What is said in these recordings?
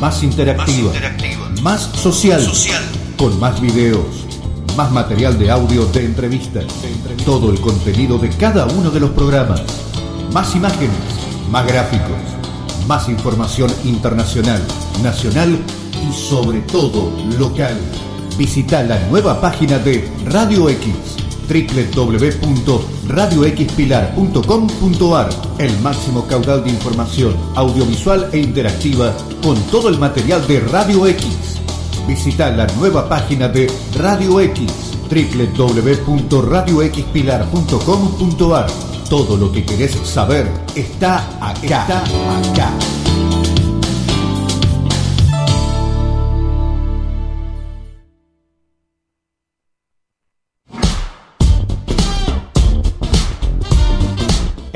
más interactiva, más, social, con más videos, más material de audio de entrevistas, todo el contenido de cada uno de los programas, más imágenes, más gráficos, más información internacional, nacional y sobre todo local. Visita la nueva página de Radio X www.radioxpilar.com.ar El máximo caudal de información audiovisual e interactiva con todo el material de Radio X. Visita la nueva página de Radio X www.radioxpilar.com.ar Todo lo que querés saber está acá. Está acá.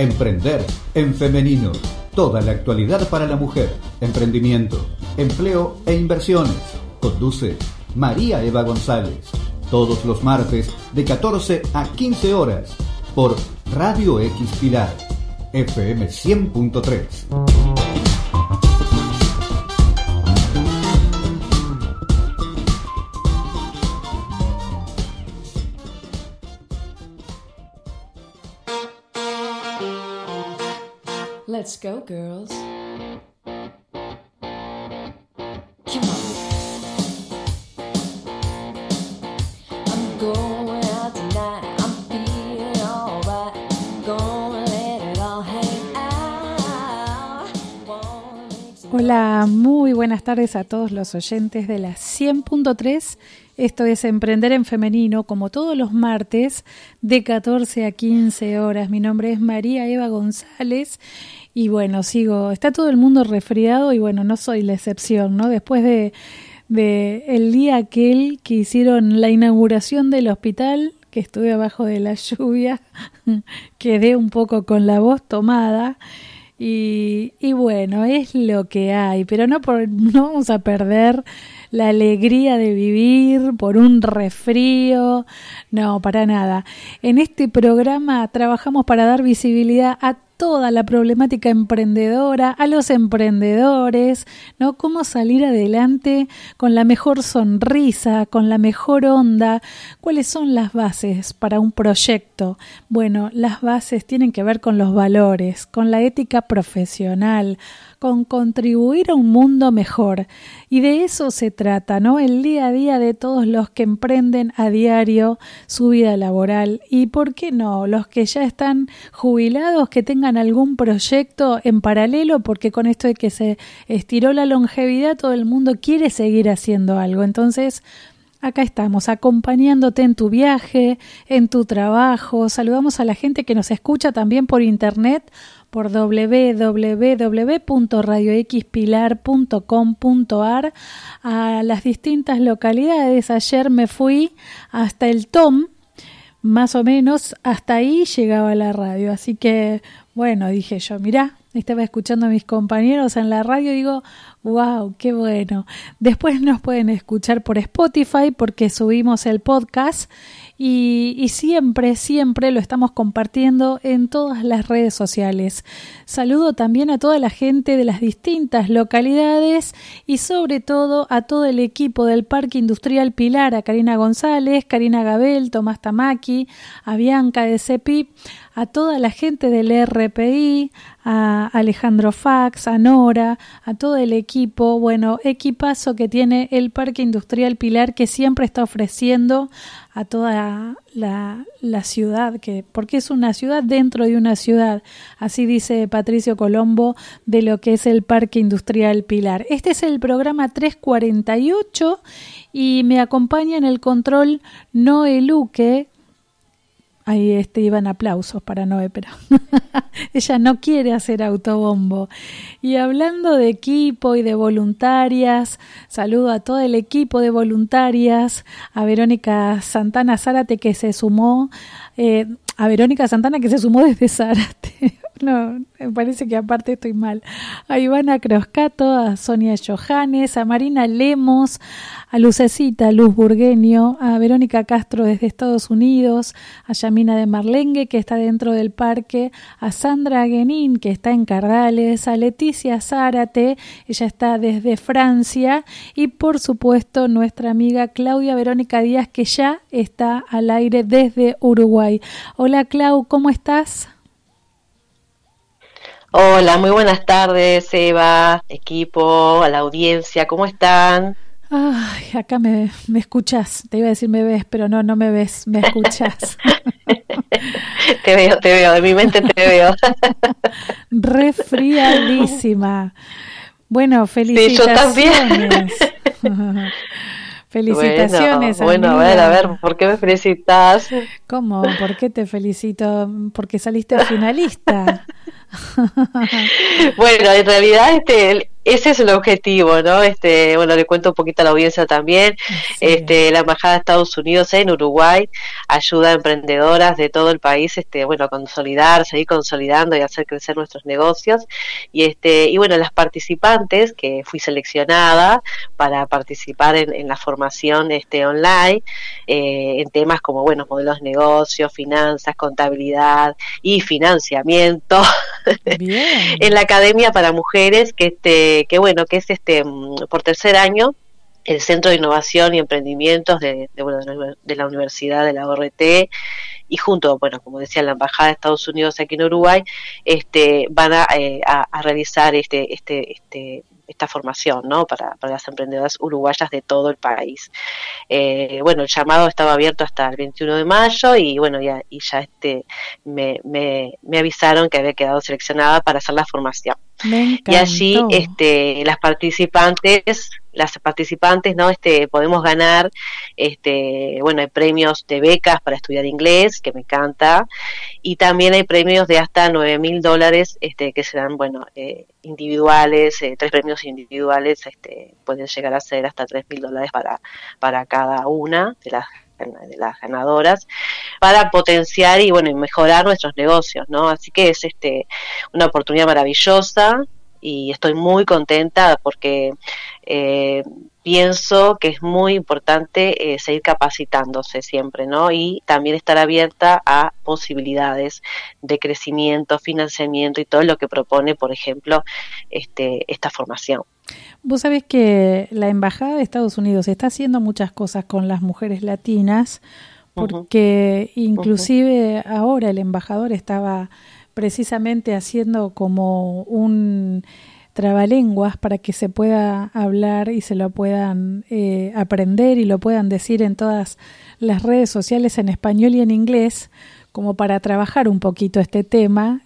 Emprender en femenino. Toda la actualidad para la mujer. Emprendimiento, empleo e inversiones. Conduce María Eva González. Todos los martes de 14 a 15 horas por Radio X Pilar. FM 100.3. go, girls. Hola, muy buenas tardes a todos los oyentes de la 100.3. Esto es Emprender en Femenino, como todos los martes, de 14 a 15 horas. Mi nombre es María Eva González y bueno, sigo, está todo el mundo resfriado y bueno, no soy la excepción, ¿no? Después de, de el día aquel que hicieron la inauguración del hospital, que estuve abajo de la lluvia, quedé un poco con la voz tomada. Y, y bueno, es lo que hay, pero no, por, no vamos a perder la alegría de vivir por un resfrío, no, para nada. En este programa trabajamos para dar visibilidad a toda la problemática emprendedora, a los emprendedores, ¿no? Cómo salir adelante con la mejor sonrisa, con la mejor onda, cuáles son las bases para un proyecto. Bueno, las bases tienen que ver con los valores, con la ética profesional, con contribuir a un mundo mejor. Y de eso se trata, ¿no? El día a día de todos los que emprenden a diario su vida laboral. Y por qué no, los que ya están jubilados, que tengan algún proyecto en paralelo, porque con esto de que se estiró la longevidad, todo el mundo quiere seguir haciendo algo. Entonces, Acá estamos acompañándote en tu viaje, en tu trabajo. Saludamos a la gente que nos escucha también por internet por www.radioxpilar.com.ar a las distintas localidades. Ayer me fui hasta el Tom, más o menos hasta ahí llegaba la radio. Así que, bueno, dije yo, mirá, estaba escuchando a mis compañeros en la radio y digo, wow, qué bueno. Después nos pueden escuchar por Spotify porque subimos el podcast y, siempre, siempre lo estamos compartiendo en todas las redes sociales. Saludo también a toda la gente de las distintas localidades y sobre todo a todo el equipo del Parque Industrial Pilar, a Karina González, Karina Gabel, Tomás Tamaki, a Bianca de CEPI, a toda la gente del RPI, a Alejandro Fax, a Nora, a todo el equipo, bueno, equipazo que tiene el Parque Industrial Pilar que siempre está ofreciendo a toda la, la, ciudad, que, porque es una ciudad dentro de una ciudad, así dice Patricio Colombo de lo que es el Parque Industrial Pilar. Este es el programa 348 y me acompaña en el control Noé Luque, Ahí este, iban aplausos para Noé, pero ella no quiere hacer autobombo. Y hablando de equipo y de voluntarias, saludo a todo el equipo de voluntarias, a Verónica Santana Zárate que se sumó, eh, a Verónica Santana que se sumó desde Zárate. No, me parece que aparte estoy mal. A Ivana Croscato, a Sonia Johannes, a Marina Lemos, a Lucecita, Luz Burgueño, a Verónica Castro desde Estados Unidos, a Yamina de Marlengue, que está dentro del parque, a Sandra Guenín, que está en Cardales, a Leticia Zárate, ella está desde Francia, y por supuesto nuestra amiga Claudia Verónica Díaz, que ya está al aire desde Uruguay. Hola Clau, ¿cómo estás? Hola, muy buenas tardes, Eva, equipo, a la audiencia, ¿cómo están? Ay, acá me, me escuchas, te iba a decir me ves, pero no, no me ves, me escuchas. te veo, te veo, de mi mente te veo. Resfriadísima. Bueno, felicitaciones. Sí, yo también. Felicitaciones. Bueno, bueno a ver, a ver, ¿por qué me felicitas? ¿Cómo? ¿Por qué te felicito? Porque saliste finalista. bueno, en realidad este, ese es el objetivo, ¿no? Este, bueno, le cuento un poquito a la audiencia también. Este, la embajada de Estados Unidos en Uruguay ayuda a emprendedoras de todo el país, este, bueno, a consolidar, seguir consolidando y hacer crecer nuestros negocios. Y este, y bueno, las participantes que fui seleccionada para participar en, la formación este online eh, en temas como bueno, modelos de negocios, finanzas, contabilidad y financiamiento. en la Academia para Mujeres que este que bueno, que es este mm, por tercer año el Centro de Innovación y Emprendimientos de, la Universidad de la ORT y junto, bueno, como decía, la Embajada de Estados Unidos aquí en Uruguay, este, van a, eh, a, realizar este, este, este esta formación ¿no? para, para, las emprendedoras uruguayas de todo el país. Eh, bueno, el llamado estaba abierto hasta el 21 de mayo y bueno, ya, y ya este, me, me, me avisaron que había quedado seleccionada para hacer la formación. Y allí este, las participantes las participantes no este podemos ganar este bueno hay premios de becas para estudiar inglés que me encanta y también hay premios de hasta nueve mil dólares este que serán bueno eh, individuales eh, tres premios individuales este pueden llegar a ser hasta tres mil dólares para para cada una de las las ganadoras para potenciar y bueno y mejorar nuestros negocios no así que es este una oportunidad maravillosa y estoy muy contenta porque eh, pienso que es muy importante eh, seguir capacitándose siempre, ¿no? Y también estar abierta a posibilidades de crecimiento, financiamiento y todo lo que propone, por ejemplo, este, esta formación. Vos sabés que la Embajada de Estados Unidos está haciendo muchas cosas con las mujeres latinas, porque inclusive ahora el embajador estaba precisamente haciendo como un trabalenguas para que se pueda hablar y se lo puedan eh, aprender y lo puedan decir en todas las redes sociales en español y en inglés, como para trabajar un poquito este tema.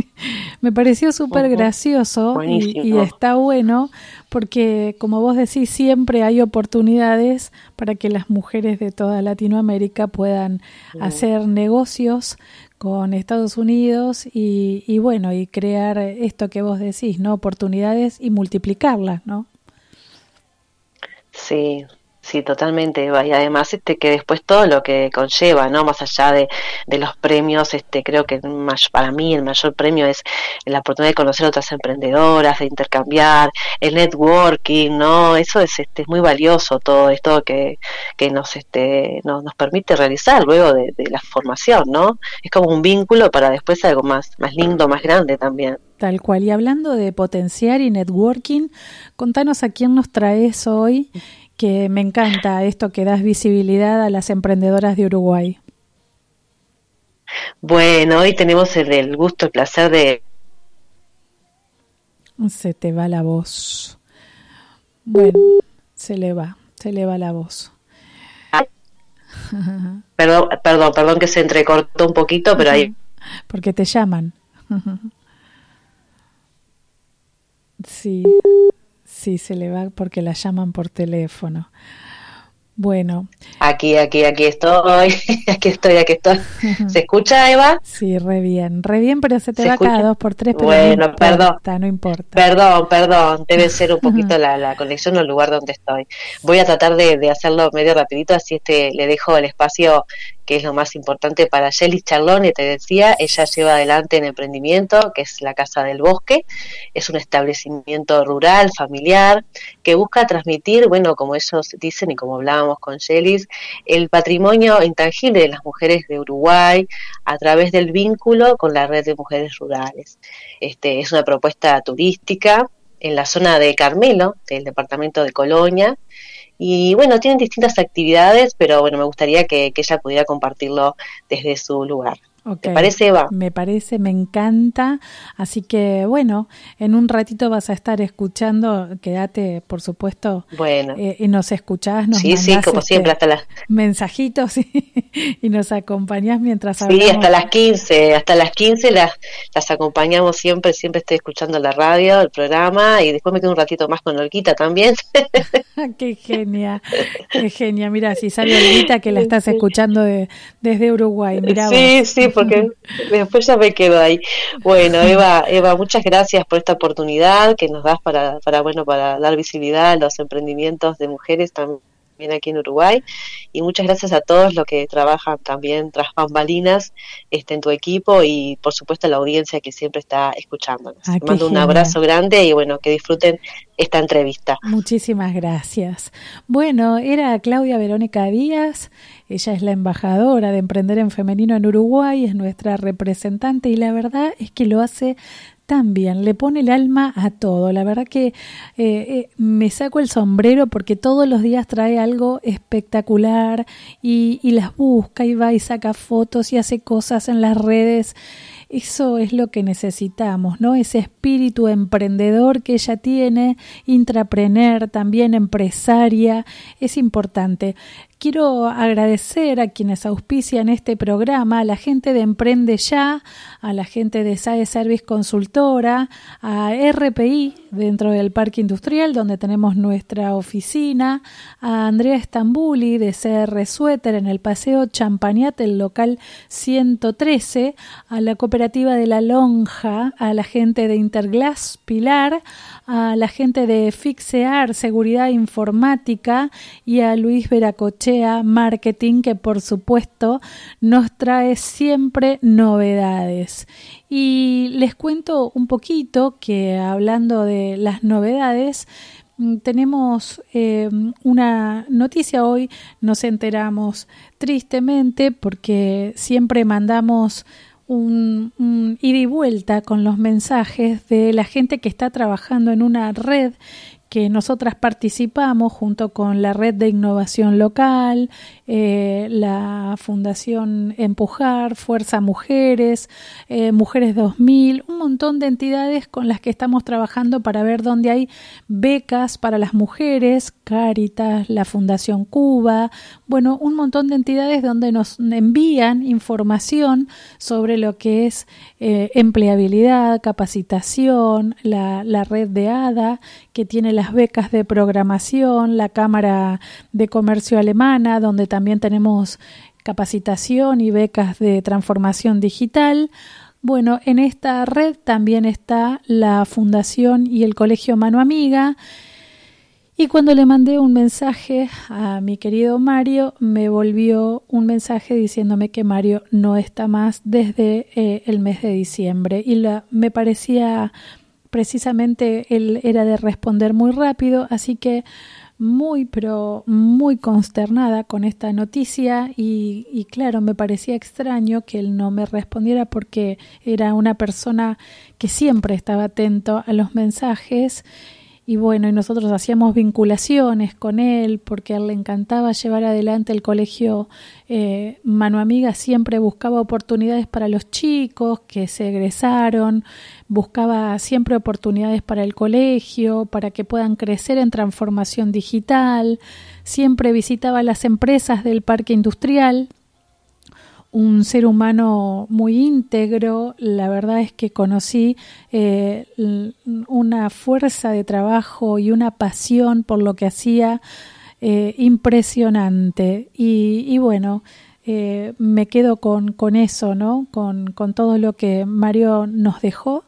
Me pareció súper gracioso y, está bueno porque, como vos decís, siempre hay oportunidades para que las mujeres de toda Latinoamérica puedan hacer negocios con Estados Unidos y, y, bueno, y crear esto que vos decís, ¿no? Oportunidades y multiplicarlas, ¿no? Sí, Sí, totalmente, Y además este que después todo lo que conlleva, ¿no? Más allá de, de los premios, este creo que para mí el mayor premio es la oportunidad de conocer otras emprendedoras, de intercambiar, el networking, ¿no? Eso es este es muy valioso todo esto que, que nos este nos, nos permite realizar luego de, de la formación, ¿no? Es como un vínculo para después algo más más lindo, más grande también. Tal cual. Y hablando de potenciar y networking, contanos a quién nos traes hoy que me encanta esto que das visibilidad a las emprendedoras de Uruguay. Bueno, hoy tenemos el, gusto, el placer de... Se te va la voz. Bueno, se le va, se le va la voz. Perdón, perdón, perdón que se entrecortó un poquito, pero ahí... Porque te llaman. Sí. Sí, se le va porque la llaman por teléfono. Bueno. Aquí, aquí, aquí estoy, aquí estoy, aquí estoy. ¿Se escucha, Eva? Sí, re bien, re bien, pero se te va cada dos por tres, pero bueno, no perdón. no importa. Perdón, perdón, debe ser un poquito la, la conexión al lugar donde estoy. Voy a tratar de, de, hacerlo medio rapidito, así este le dejo el espacio que es lo más importante para Shelly Charlone, te decía, ella lleva adelante en emprendimiento, que es la Casa del Bosque, es un establecimiento rural, familiar, que busca transmitir, bueno, como ellos dicen y como hablábamos con Shelly, el patrimonio intangible de las mujeres de Uruguay a través del vínculo con la red de mujeres rurales. Este, es una propuesta turística en la zona de Carmelo, del departamento de Colonia, y bueno, tienen distintas actividades, pero bueno, me gustaría que, que ella pudiera compartirlo desde su lugar. ¿Te parece, Eva? Me parece, me encanta. Así que, bueno, en un ratito vas a estar escuchando. Quédate, por supuesto. Bueno. Eh, y nos escuchás, nos Sí, sí, como siempre, hasta las. Mensajitos y, nos acompañás mientras hablamos. Sí, hasta las 15. Hasta las 15 las, las acompañamos siempre. Siempre estoy escuchando la radio, el programa. Y después me quedo un ratito más con Olguita también. qué genia. Qué genia. Mira, si sale Olguita que la estás escuchando desde Uruguay. Mira sí, sí, porque después ya me quedo ahí. Bueno, Eva, Eva, muchas gracias por esta oportunidad que nos das para, para bueno, para dar visibilidad a los emprendimientos de mujeres también aquí en Uruguay y muchas gracias a todos los que trabajan también tras bambalinas este, en tu equipo y por supuesto a la audiencia que siempre está escuchándonos. Ah, mando un abrazo grande y bueno, que disfruten esta entrevista. Muchísimas gracias. Bueno, era Claudia Verónica Díaz, ella es la embajadora de Emprender en Femenino en Uruguay, es nuestra representante y la verdad es que lo hace también le pone el alma a todo. La verdad que eh, eh, me saco el sombrero porque todos los días trae algo espectacular y, y las busca y va y saca fotos y hace cosas en las redes. Eso es lo que necesitamos, ¿no? Ese espíritu emprendedor que ella tiene, intraprener, también empresaria, es importante. Quiero agradecer a quienes auspician este programa, a la gente de Emprende Ya, a la gente de SAE Service Consultora, a RPI dentro del Parque Industrial donde tenemos nuestra oficina, a Andrea Stambuli de CR Suéter en el Paseo Champañat, el local 113, a la cooperativa de La Lonja, a la gente de Interglass Pilar, a la gente de Fixear Seguridad Informática y a Luis Veracoche Marketing, que por supuesto nos trae siempre novedades. Y les cuento un poquito que hablando de las novedades, mm, tenemos eh, una noticia hoy, nos enteramos tristemente porque siempre mandamos un, un, ida y vuelta con los mensajes de la gente que está trabajando en una red que nosotras participamos junto con la Red de Innovación Local, eh, la Fundación Empujar, Fuerza Mujeres, eh, Mujeres 2000, un montón de entidades con las que estamos trabajando para ver dónde hay becas para las mujeres, Caritas, la Fundación Cuba, bueno, un montón de entidades donde nos envían información sobre lo que es eh, empleabilidad, capacitación, la, la red de ADA, que tiene las becas de programación, la Cámara de Comercio Alemana, donde también tenemos capacitación y becas de transformación digital. Bueno, en esta red también está la Fundación y el Colegio Mano Amiga. Y cuando le mandé un mensaje a mi querido Mario, me volvió un mensaje diciéndome que Mario no está más desde eh, el mes de diciembre. Y me parecía precisamente él era de responder muy rápido, así que muy, pero muy consternada con esta noticia y, claro, me parecía extraño que él no me respondiera porque era una persona que siempre estaba atento a los mensajes y bueno, y nosotros hacíamos vinculaciones con él porque a él le encantaba llevar adelante el colegio eh, Mano Amiga, siempre buscaba oportunidades para los chicos que se egresaron, buscaba siempre oportunidades para el colegio, para que puedan crecer en transformación digital, siempre visitaba las empresas del parque industrial un ser humano muy íntegro. La verdad es que conocí eh, una fuerza de trabajo y una pasión por lo que hacía eh, impresionante. Y, bueno, eh, me quedo con, con eso, ¿no? Con, con, todo lo que Mario nos dejó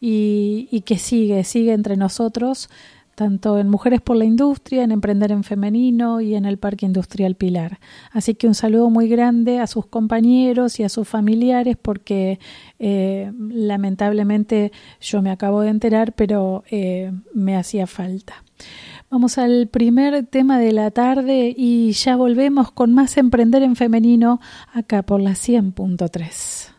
y, que sigue, sigue entre nosotros tanto en Mujeres por la Industria, en Emprender en Femenino y en el Parque Industrial Pilar. Así que un saludo muy grande a sus compañeros y a sus familiares porque eh, lamentablemente yo me acabo de enterar, pero eh, me hacía falta. Vamos al primer tema de la tarde y ya volvemos con más Emprender en Femenino acá por la 100.3.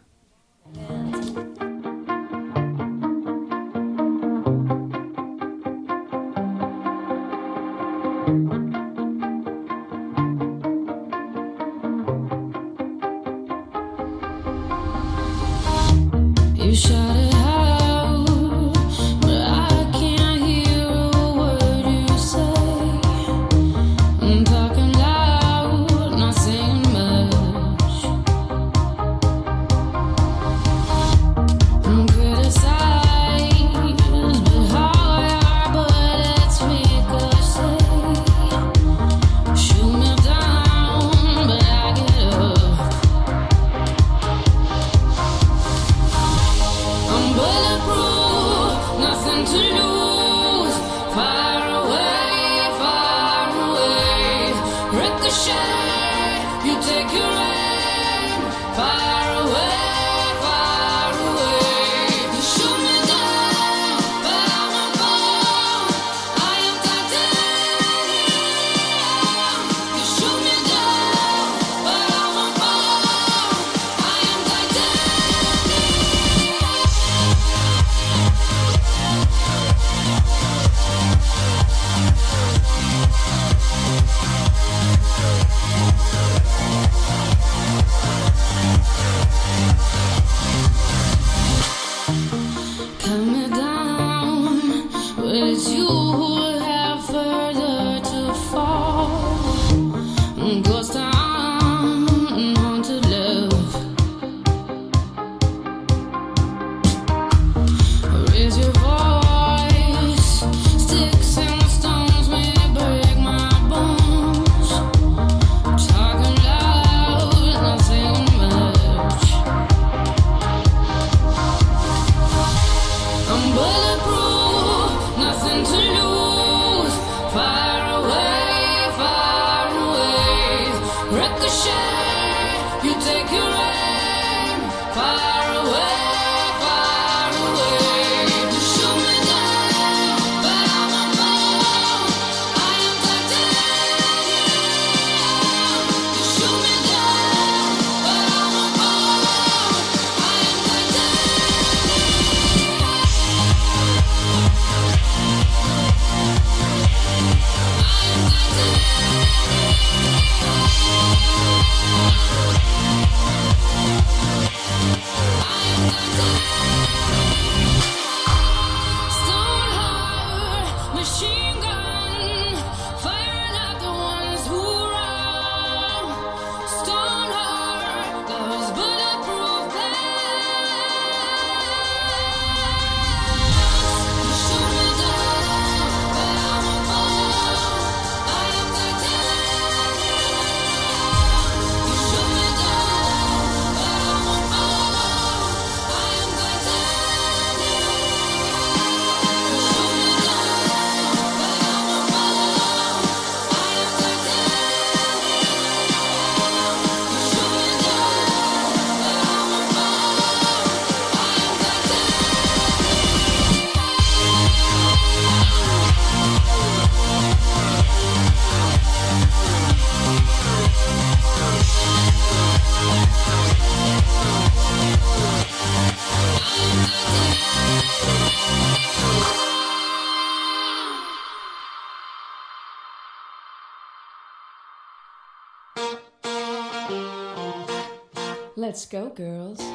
go, girls.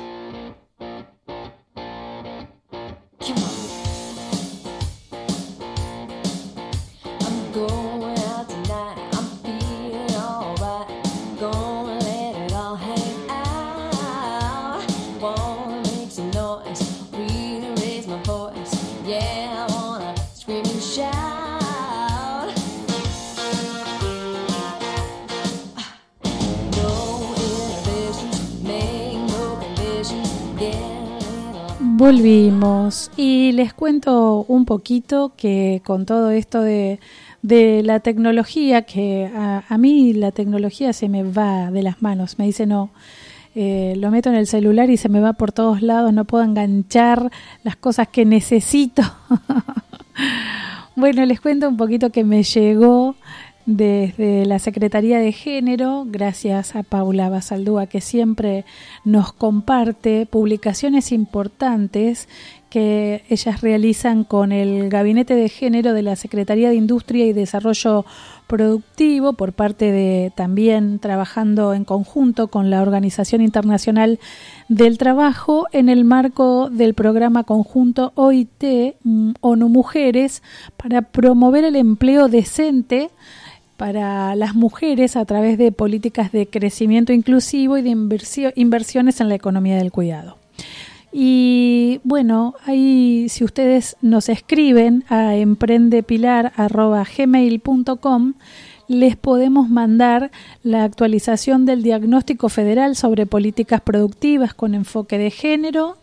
Volvimos y les cuento un poquito que con todo esto de, de la tecnología, que a, mí la tecnología se me va de las manos, me dice no, eh, lo meto en el celular y se me va por todos lados, no puedo enganchar las cosas que necesito. bueno, les cuento un poquito que me llegó desde la Secretaría de Género, gracias a Paula Basaldúa, que siempre nos comparte publicaciones importantes que ellas realizan con el Gabinete de Género de la Secretaría de Industria y Desarrollo Productivo, por parte de también trabajando en conjunto con la Organización Internacional del Trabajo en el marco del programa conjunto OIT, mm, ONU Mujeres, para promover el empleo decente para las mujeres a través de políticas de crecimiento inclusivo y de inversiones en la economía del cuidado. Y bueno, ahí si ustedes nos escriben a emprendepilar.gmail.com les podemos mandar la actualización del diagnóstico federal sobre políticas productivas con enfoque de género.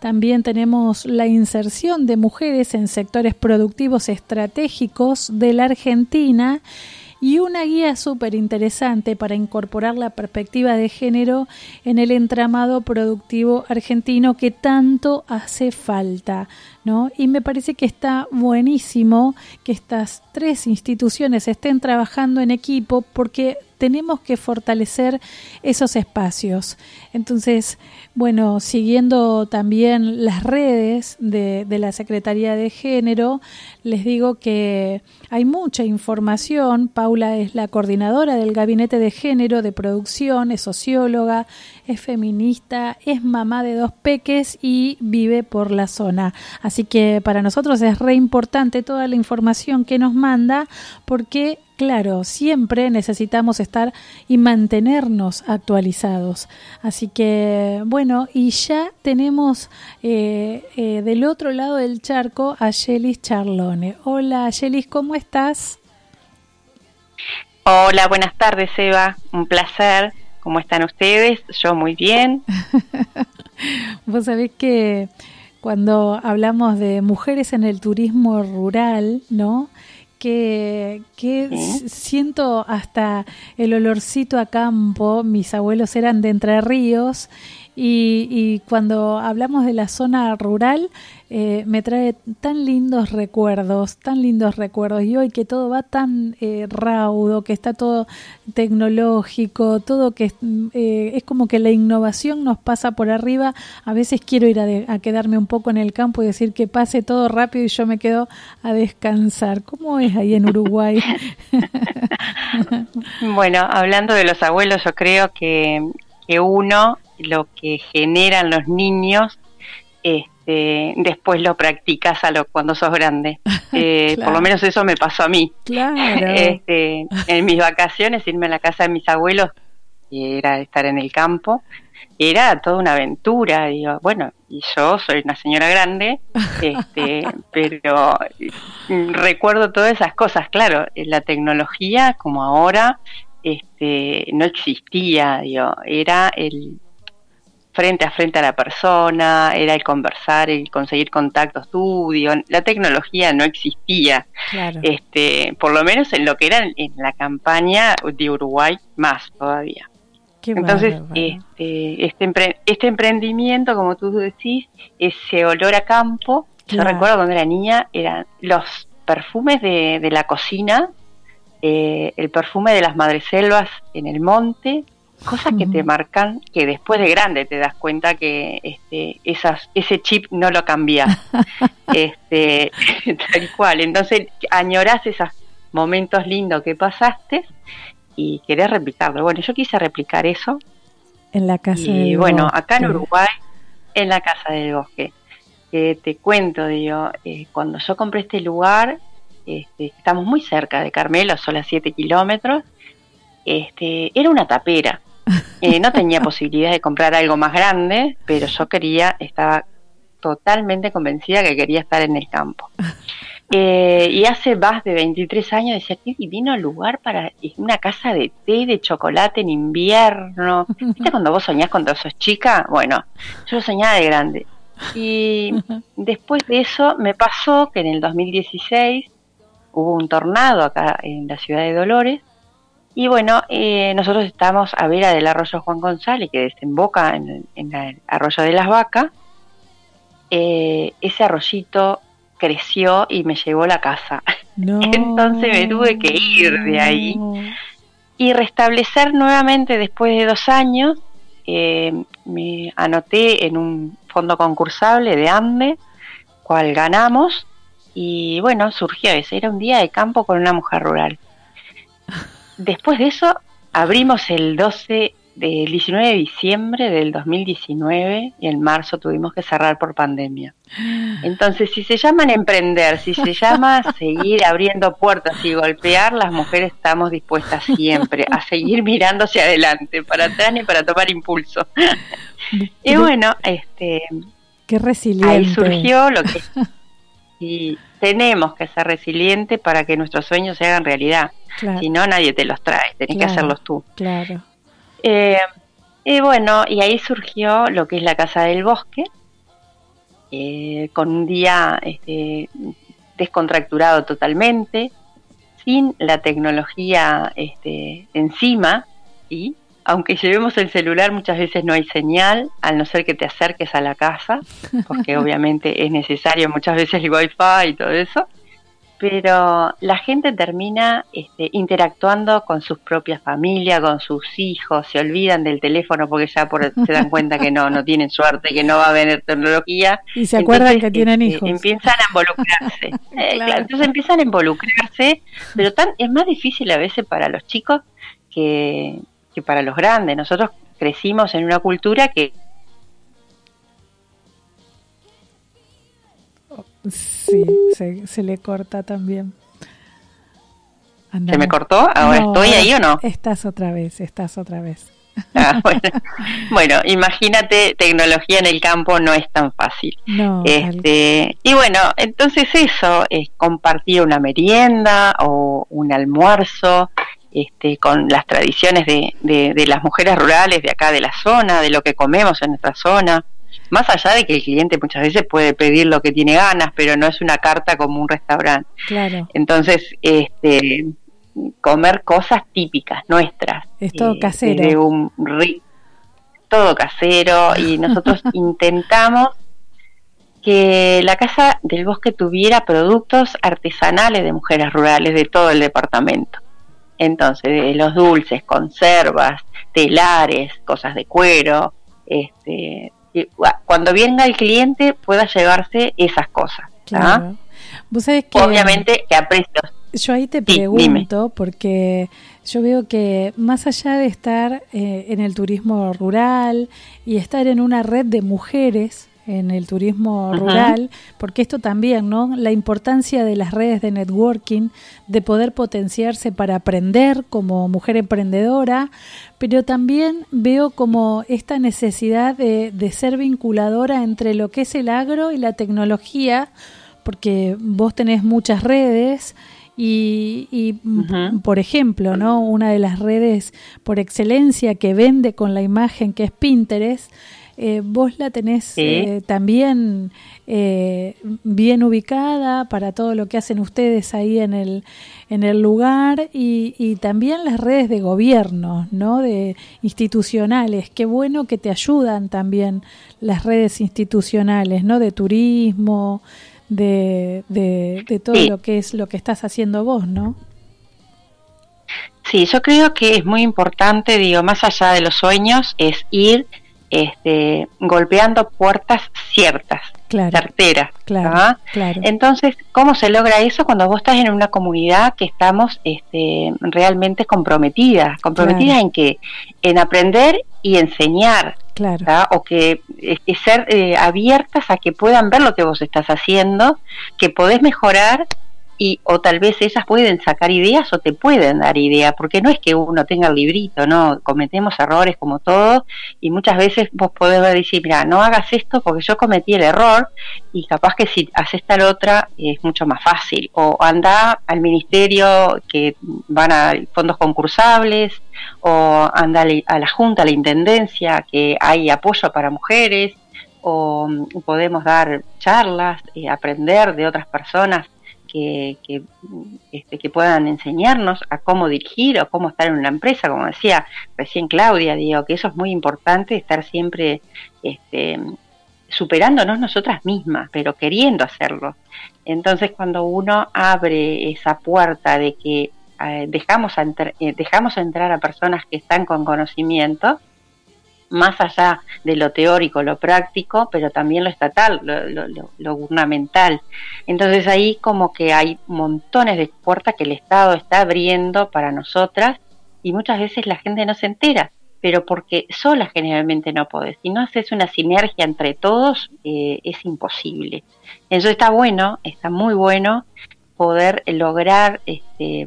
También tenemos la inserción de mujeres en sectores productivos estratégicos de la Argentina y una guía súper interesante para incorporar la perspectiva de género en el entramado productivo argentino que tanto hace falta. ¿no? Y me parece que está buenísimo que estas tres instituciones estén trabajando en equipo porque tenemos que fortalecer esos espacios. Entonces, bueno, siguiendo también las redes de, la Secretaría de Género, les digo que hay mucha información. Paula es la coordinadora del Gabinete de Género de Producción, es socióloga, es feminista, es mamá de dos peques y vive por la zona. Así que para nosotros es re importante toda la información que nos manda porque claro, siempre necesitamos estar y mantenernos actualizados. Así que, bueno, y ya tenemos eh, eh, del otro lado del charco a Yelis Charlone. Hola, Yelis, ¿cómo estás? Hola, buenas tardes, Eva. Un placer. ¿Cómo están ustedes? Yo muy bien. Vos sabés que cuando hablamos de mujeres en el turismo rural, ¿no? Que, siento hasta el olorcito a campo. Mis abuelos eran de Entre Ríos y, y cuando hablamos de la zona rural, eh, me trae tan lindos recuerdos, tan lindos recuerdos. Y hoy que todo va tan eh, raudo, que está todo tecnológico, todo que eh, es como que la innovación nos pasa por arriba. A veces quiero ir a, quedarme un poco en el campo y decir que pase todo rápido y yo me quedo a descansar. ¿Cómo es ahí en Uruguay? bueno, hablando de los abuelos, yo creo que, que uno, lo que generan los niños, este, después lo practicas a lo cuando sos grande. Eh, por lo menos eso me pasó a mí. Este, en mis vacaciones, irme a la casa de mis abuelos, y era estar en el campo, era toda una aventura. Digo, bueno, y yo soy una señora grande, este, pero recuerdo todas esas cosas. Claro, la tecnología, como ahora, este, no existía, digo, era el frente a frente a la persona, era el conversar, el conseguir contactos estudio, la tecnología no existía, este, por lo menos en lo que era en, la campaña de Uruguay más todavía. Entonces, este, este, este, emprendimiento, como tú decís, ese olor a campo, yo recuerdo cuando era niña, eran los perfumes de, la cocina, eh, el perfume de las madreselvas en el monte, cosas que te marcan que después de grande te das cuenta que este, esas, ese chip no lo cambias este, tal cual. Entonces añorás esos momentos lindos que pasaste y querés replicarlo. Bueno yo quise replicar eso. En la casa y bueno acá en Uruguay en la casa del bosque. Que te cuento digo eh, cuando yo compré este lugar este, estamos muy cerca de Carmelo solo a 7 kilómetros este, era una tapera eh, no tenía posibilidad de comprar algo más grande, pero yo quería, estaba totalmente convencida que quería estar en el campo. Eh, y hace más de 23 años decía, qué divino lugar para una casa de té, de chocolate en invierno. ¿Viste cuando vos soñás cuando sos chica? Bueno, yo lo soñaba de grande. Y después de eso me pasó que en el 2016 hubo un tornado acá en la ciudad de Dolores. Y bueno, eh, nosotros estamos a vera del arroyo Juan González, que desemboca en, el arroyo de las vacas. Eh, ese arroyito creció y me llevó la casa. Entonces me tuve que ir de ahí y restablecer nuevamente después de dos años. Eh, me anoté en un fondo concursable de AMBE, cual ganamos, y bueno, surgió ese. Era un día de campo con una mujer rural. Después de eso, abrimos el 12 del 19 de diciembre del 2019 y en marzo tuvimos que cerrar por pandemia. Entonces, si se llaman emprender, si se llama seguir abriendo puertas y golpear, las mujeres estamos dispuestas siempre a seguir mirando hacia adelante, para atrás y para tomar impulso. y bueno, este Qué resiliente. Ahí surgió lo que y tenemos que ser resilientes para que nuestros sueños se hagan realidad. Si no, nadie te los trae, tenés que hacerlos tú. Claro. Eh, y bueno, y ahí surgió lo que es la Casa del Bosque, eh, con un día este, descontracturado totalmente, sin la tecnología este, encima, y aunque llevemos el celular muchas veces no hay señal, al no ser que te acerques a la casa, porque obviamente es necesario muchas veces el wifi y todo eso pero la gente termina este, interactuando con sus propias familias, con sus hijos, se olvidan del teléfono porque ya se dan cuenta que no, no tienen suerte, que no va a venir tecnología. Y se acuerdan que tienen este, hijos. Empiezan a involucrarse. Eh, entonces empiezan a involucrarse, pero tan, es más difícil a veces para los chicos que, que para los grandes. Nosotros crecimos en una cultura que Sí, se, se le corta también. ¿Se me cortó? ¿Ahora estoy ahí o no? Estás otra vez, estás otra vez. Ah, bueno. imagínate, tecnología en el campo no es tan fácil. este, y bueno, entonces eso, es compartir una merienda o un almuerzo este, con las tradiciones de, de, de las mujeres rurales de acá de la zona, de lo que comemos en nuestra zona más allá de que el cliente muchas veces puede pedir lo que tiene ganas, pero no es una carta como un restaurante. Claro. Entonces, este, comer cosas típicas nuestras. Es todo eh, casero. un todo casero y nosotros intentamos que la Casa del Bosque tuviera productos artesanales de mujeres rurales de todo el departamento. Entonces, los dulces, conservas, telares, cosas de cuero, este, cuando venga el cliente pueda llevarse esas cosas. Claro. Obviamente que a precios. Yo ahí te pregunto, porque yo veo que más allá de estar eh, en el turismo rural y estar en una red de mujeres en el turismo rural, porque esto también, ¿no? La importancia de las redes de networking, de poder potenciarse para aprender como mujer emprendedora, pero también veo como esta necesidad de, ser vinculadora entre lo que es el agro y la tecnología, porque vos tenés muchas redes y, por ejemplo, ¿no? Una de las redes por excelencia que vende con la imagen que es Pinterest, eh, vos la tenés eh, también eh, bien ubicada para todo lo que hacen ustedes ahí en el, en el lugar y, también las redes de gobierno, ¿no? De institucionales. Qué bueno que te ayudan también las redes institucionales, ¿no? De turismo, de, de, todo lo que es lo que estás haciendo vos, ¿no? Sí, yo creo que es muy importante, digo, más allá de los sueños, es ir este, golpeando puertas ciertas, certeras. Claro, Entonces, ¿cómo se logra eso cuando vos estás en una comunidad que estamos este, realmente comprometidas? ¿Comprometidas en qué? En aprender y enseñar. Claro. O que ser eh, abiertas a que puedan ver lo que vos estás haciendo, que podés mejorar y o tal vez esas pueden sacar ideas o te pueden dar ideas, porque no es que uno tenga el librito, no, cometemos errores como todos y muchas veces vos podés decir, mira, no hagas esto porque yo cometí el error y capaz que si haces tal otra es mucho más fácil, o anda al ministerio que van a fondos concursables, o anda a la Junta, a la Intendencia, que hay apoyo para mujeres, o mm, podemos dar charlas, eh, aprender de otras personas que, que, este, que puedan enseñarnos a cómo dirigir o cómo estar en una empresa, como decía recién Claudia, digo que eso es muy importante, estar siempre este, superándonos nosotras mismas, pero queriendo hacerlo. Entonces cuando uno abre esa puerta de que eh, dejamos, eh, dejamos entrar a personas que están con conocimiento, más allá de lo teórico, lo práctico, pero también lo estatal, lo, gubernamental. Entonces ahí como que hay montones de puertas que el Estado está abriendo para nosotras y muchas veces la gente no se entera, pero porque sola generalmente no podés. Si no haces una sinergia entre todos, eh, es imposible. Eso está bueno, está muy bueno poder lograr este,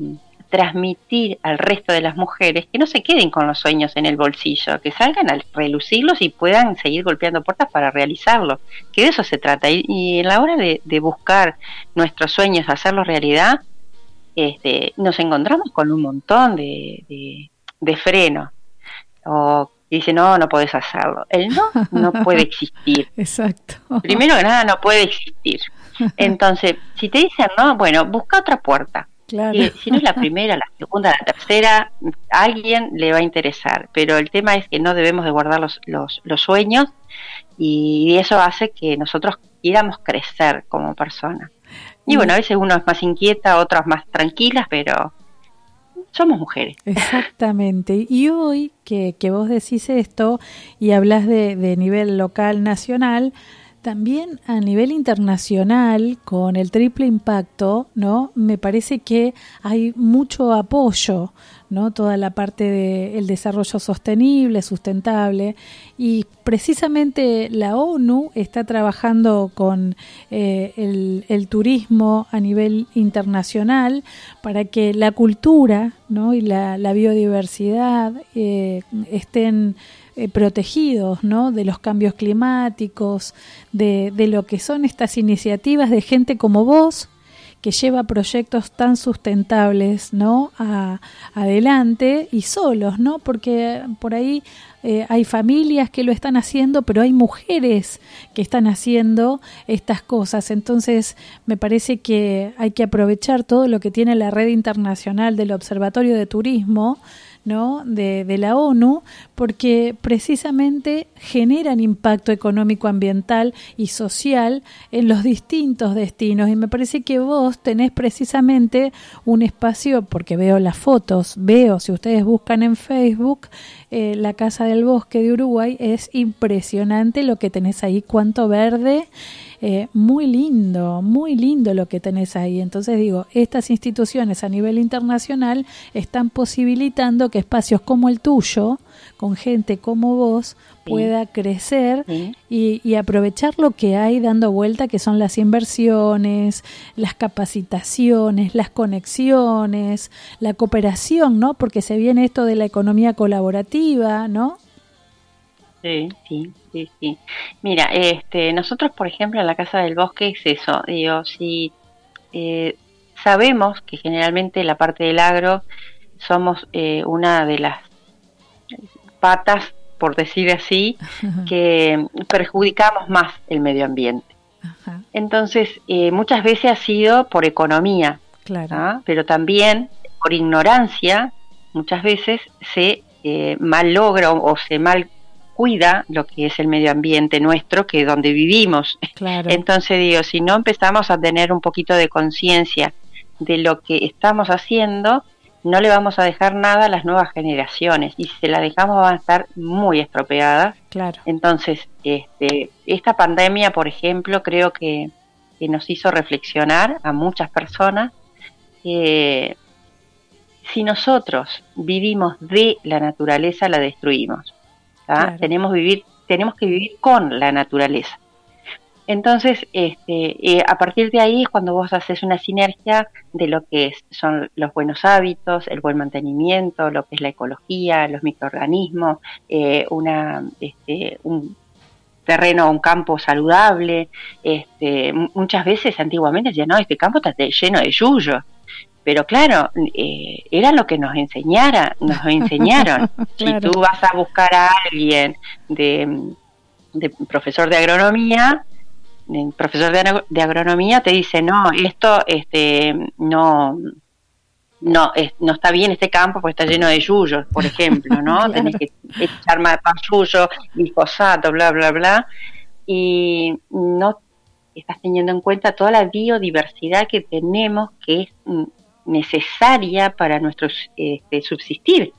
transmitir al resto de las mujeres que no se queden con los sueños en el bolsillo, que salgan a relucirlos y puedan seguir golpeando puertas para realizarlo, que de eso se trata. Y, en la hora de, buscar nuestros sueños, hacerlos realidad, este, nos encontramos con un montón de, de, de frenos. O dice, no, no puedes hacerlo. El no no puede existir. Exacto. Primero que nada, no puede existir. Entonces, si te dicen no, bueno, busca otra puerta si no es la primera, la segunda, la tercera, a alguien le va a interesar. Pero el tema es que no debemos de guardar los, los, sueños y eso hace que nosotros quieramos crecer como persona. Y bueno, a veces uno es más inquieta, otras más tranquilas, pero somos mujeres. Exactamente. Y hoy que, que vos decís esto y hablas de, de nivel local, nacional, también a nivel internacional, con el triple impacto, ¿no? Me parece que hay mucho apoyo, ¿no? Toda la parte del desarrollo sostenible, sustentable, y precisamente la ONU está trabajando con eh, el, turismo a nivel internacional para que la cultura, ¿no? Y la, biodiversidad eh, estén eh, protegidos ¿no? de los cambios climáticos, de, de lo que son estas iniciativas de gente como vos, que lleva proyectos tan sustentables no a, adelante y solos no porque por ahí eh, hay familias que lo están haciendo pero hay mujeres que están haciendo estas cosas. Entonces me parece que hay que aprovechar todo lo que tiene la red internacional del observatorio de turismo ¿no? de, la ONU, porque precisamente generan impacto económico, ambiental y social en los distintos destinos. Y me parece que vos tenés precisamente un espacio, porque veo las fotos, veo, si ustedes buscan en Facebook, eh, la Casa del Bosque de Uruguay, es impresionante lo que tenés ahí, cuánto verde eh, muy lindo, muy lindo lo que tenés ahí. Entonces digo, estas instituciones a nivel internacional están posibilitando que espacios como el tuyo, con gente como vos, pueda crecer y, y, aprovechar lo que hay dando vuelta, que son las inversiones, las capacitaciones, las conexiones, la cooperación, ¿no? Porque se viene esto de la economía colaborativa, ¿no? Sí, sí, sí, sí. Mira, este, nosotros, por ejemplo, en la Casa del Bosque es eso. Digo, si eh, sabemos que generalmente la parte del agro somos eh, una de las patas, por decir así, que perjudicamos más el medio ambiente. Entonces, eh, muchas veces ha sido por economía, claro. ¿ah? pero también por ignorancia, muchas veces se eh, mal logra o se mal cuida lo que es el medio ambiente nuestro, que es donde vivimos. Entonces digo, si no empezamos a tener un poquito de conciencia de lo que estamos haciendo, no le vamos a dejar nada a las nuevas generaciones y si se la dejamos van a estar muy estropeadas. Claro. Entonces, este, esta pandemia, por ejemplo, creo que, nos hizo reflexionar a muchas personas que si nosotros vivimos de la naturaleza, la destruimos. Tenemos, vivir, tenemos que vivir con la naturaleza. Entonces, este, eh, a partir de ahí es cuando vos haces una sinergia de lo que son los buenos hábitos, el buen mantenimiento, lo que es la ecología, los microorganismos, eh, una, este, un terreno, un campo saludable. Este, muchas veces antiguamente decían, no, este campo está lleno de yuyo. Pero claro, eh, era lo que nos enseñara, nos enseñaron. Si tú vas a buscar a alguien de de profesor de agronomía, el profesor de, agronomía te dice, no, esto este, no, no, no está bien este campo porque está lleno de yuyos, por ejemplo, ¿no? Tenés que echar más, yuyo, glifosato, bla, bla, bla. Y no estás teniendo en cuenta toda la biodiversidad que tenemos que es necesaria para nuestro este, subsistir.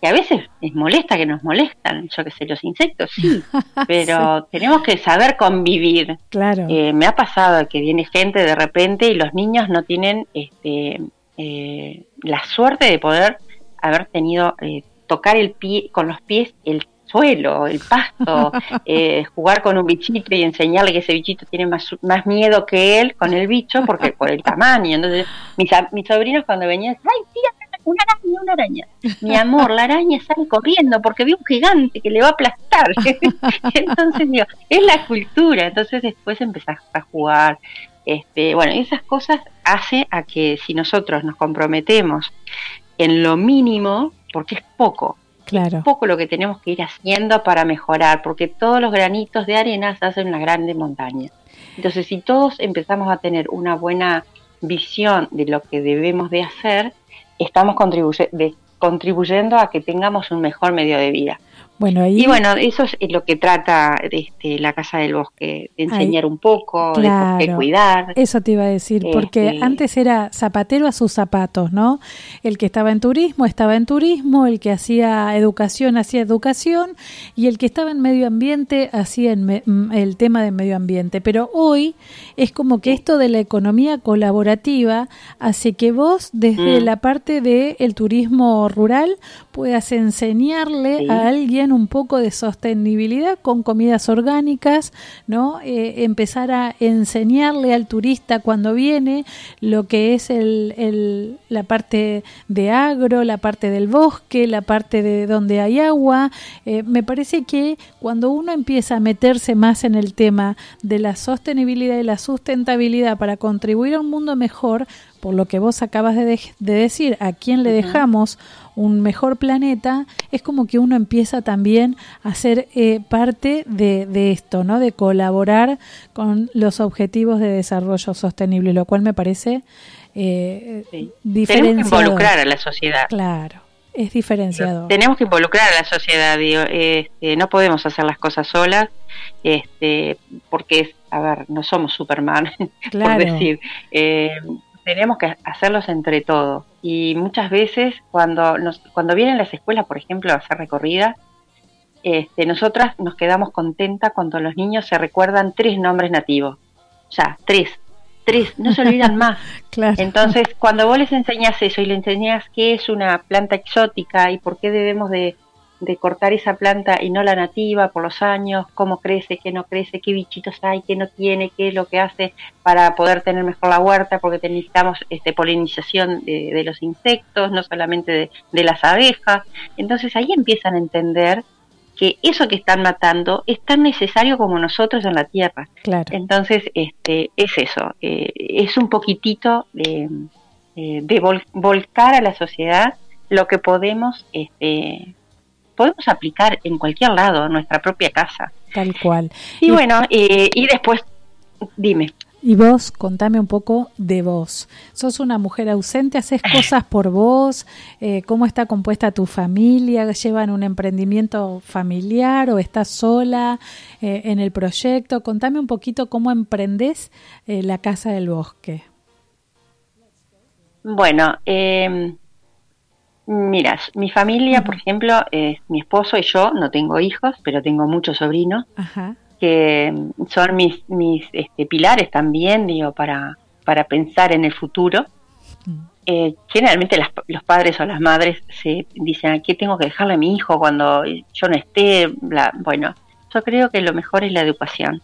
Que a veces es molesta que nos molestan, yo que sé, los insectos, sí, pero tenemos que saber convivir. Claro. Eh, me ha pasado que viene gente de repente y los niños no tienen este, eh, la suerte de poder haber tenido, eh, tocar el pie, con los pies el suelo, el pasto, eh, jugar con un bichito y enseñarle que ese bichito tiene más, más miedo que él con el bicho porque por el tamaño. Entonces, mis, mis sobrinos cuando venían, ay, tía, una araña, una araña. Mi amor, la araña sale corriendo porque ve un gigante que le va a aplastar. entonces, digo, es la cultura. Entonces después empezás a jugar. Este, bueno, esas cosas hace a que si nosotros nos comprometemos en lo mínimo, porque es poco, Claro. poco lo que tenemos que ir haciendo para mejorar, porque todos los granitos de arena se hacen una grande montaña. Entonces, si todos empezamos a tener una buena visión de lo que debemos de hacer, estamos contribuyendo a que tengamos un mejor medio de vida. Bueno, Y bueno, eso es lo que trata este, la Casa del Bosque, de enseñar un poco, de, cuidar. Eso te iba a decir, porque este, antes era zapatero a sus zapatos, ¿no? El que estaba en turismo estaba en turismo, el que hacía educación hacía educación y el que estaba en medio ambiente hacía mm, el tema de medio ambiente. Pero hoy es como que esto de la economía colaborativa hace que vos desde mm. la parte del turismo rural puedas enseñarle a alguien un poco de sostenibilidad con comidas orgánicas, ¿no? Eh, empezar a enseñarle al turista cuando viene lo que es el, la parte de agro, la parte del bosque, la parte de donde hay agua. Eh, me parece que cuando uno empieza a meterse más en el tema de la sostenibilidad y la sustentabilidad para contribuir a un mundo mejor, por lo que vos acabas de, decir, a quién le dejamos un mejor planeta, es como que uno empieza también a ser eh, parte de, esto, ¿no? De colaborar con los objetivos de desarrollo sostenible, lo cual me parece eh, Tenemos que involucrar a la sociedad. Claro, es diferenciado. Tenemos que involucrar a la sociedad, digo, este, no podemos hacer las cosas solas, este, porque, a ver, no somos Superman, por decir. Eh, tenemos que hacerlos entre todos. Y muchas veces cuando, nos, cuando vienen las escuelas, por ejemplo, a hacer recorridas, este, nosotras nos quedamos contentas cuando los niños se recuerdan tres nombres nativos. Ya, tres, tres, no se olvidan más. Entonces, cuando vos les enseñas eso y les enseñas qué es una planta exótica y por qué debemos de de cortar esa planta y no la nativa por los años, cómo crece, qué no crece, qué bichitos hay, qué no tiene, qué es lo que hace para poder tener mejor la huerta, porque necesitamos este, polinización de, los insectos, no solamente de, las abejas. Entonces ahí empiezan a entender que eso que están matando es tan necesario como nosotros en la tierra. Claro. Entonces, este, es eso, eh, es un poquitito de, eh, de volcar a la sociedad lo que podemos este, podemos aplicar en cualquier lado, en nuestra propia casa. Tal cual. Y, bueno, eh, y después, dime. Y vos, contame un poco de vos. ¿Sos una mujer ausente? ¿Haces cosas por vos? Eh, ¿Cómo está compuesta tu familia? ¿Llevan un emprendimiento familiar o estás sola eh, en el proyecto? Contame un poquito cómo emprendés la Casa del Bosque. Bueno, eh, Mira, mi familia, por ejemplo, es mi esposo y yo, no tengo hijos, pero tengo muchos sobrinos, que son mis, mis este, pilares también, digo, para, para pensar en el futuro. Mm. Eh, generalmente los padres o las madres se dicen, ¿qué tengo que dejarle a mi hijo cuando yo no esté? Bueno, yo creo que lo mejor es la educación.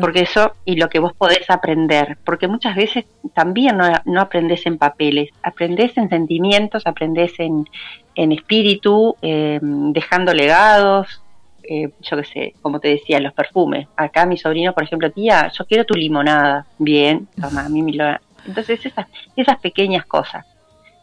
Porque eso y lo que vos podés aprender, porque muchas veces también no, no aprendes en papeles, aprendes en sentimientos, aprendes en, en espíritu, em, dejando legados, eh, yo qué sé, como te decía, los perfumes. Acá mi sobrino, por ejemplo, tía, yo quiero tu limonada. Bien, toma, a mí me lo... Entonces esas, esas pequeñas cosas.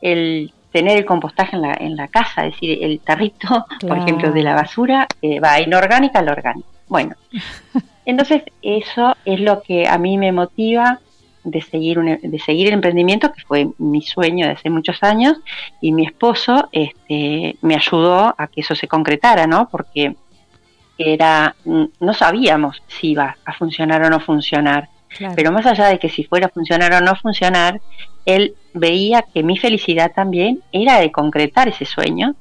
El tener el compostaje en la, en la casa, es decir, el tarrito, por ejemplo, de la basura, eh, va inorgánica a la orgánica Bueno, entonces eso es lo que a mí me motiva de seguir, de seguir el emprendimiento, que fue mi sueño de hace muchos años, y mi esposo este, me ayudó a que eso se concretara, ¿no? Porque era, no sabíamos si iba a funcionar o no funcionar. Pero más allá de que si fuera a funcionar o no funcionar, él veía que mi felicidad también era de concretar ese sueño.